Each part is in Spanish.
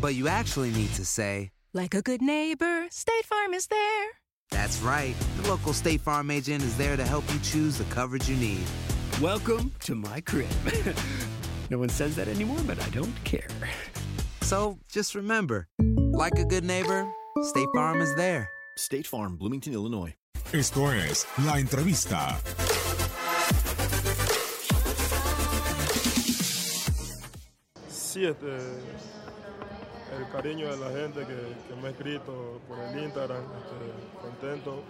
But you actually need to say, Like a good neighbor, State Farm is there. That's right. The local State Farm agent is there to help you choose the coverage you need. Welcome to my crib. no one says that anymore, but I don't care. So just remember, like a good neighbor, State Farm is there. State Farm, Bloomington, Illinois. Esto es La Entrevista. Sí, este, el cariño de la gente que, que me ha escrito por el Instagram, este, contento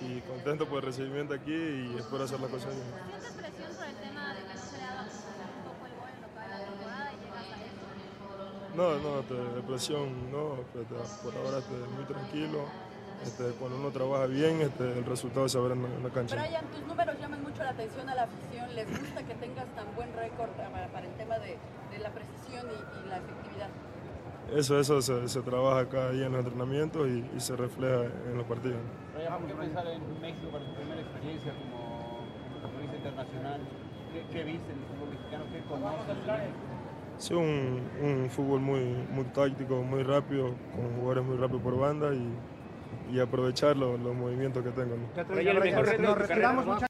y contento por el recibimiento aquí y espero hacer la cosa bien. ¿Sientes presión por el tema de que no se le ha dado un poco el gol en lo que va la temporada y llegas a eso? No, no, este, depresión no, este, por ahora este, muy tranquilo. Este, cuando uno trabaja bien, este, el resultado se ve en la, en la cancha. Brian, tus números llaman mucho la atención a la afición. ¿Les gusta que tengas tan buen récord para, para el tema de, de la precisión y, y, la efectividad? Eso, eso se, se, trabaja cada día en los entrenamientos y, y se refleja en los partidos. Brian, ¿qué pensar en México para tu primera experiencia como, futbolista internacional? ¿Qué, ¿Qué, viste en el fútbol mexicano? ¿Qué conoces? Sí, un, un fútbol muy, muy táctico, muy rápido, con jugadores muy rápidos por banda y, y aprovechar los, los movimientos que tengo. ¿no? Nos retiramos,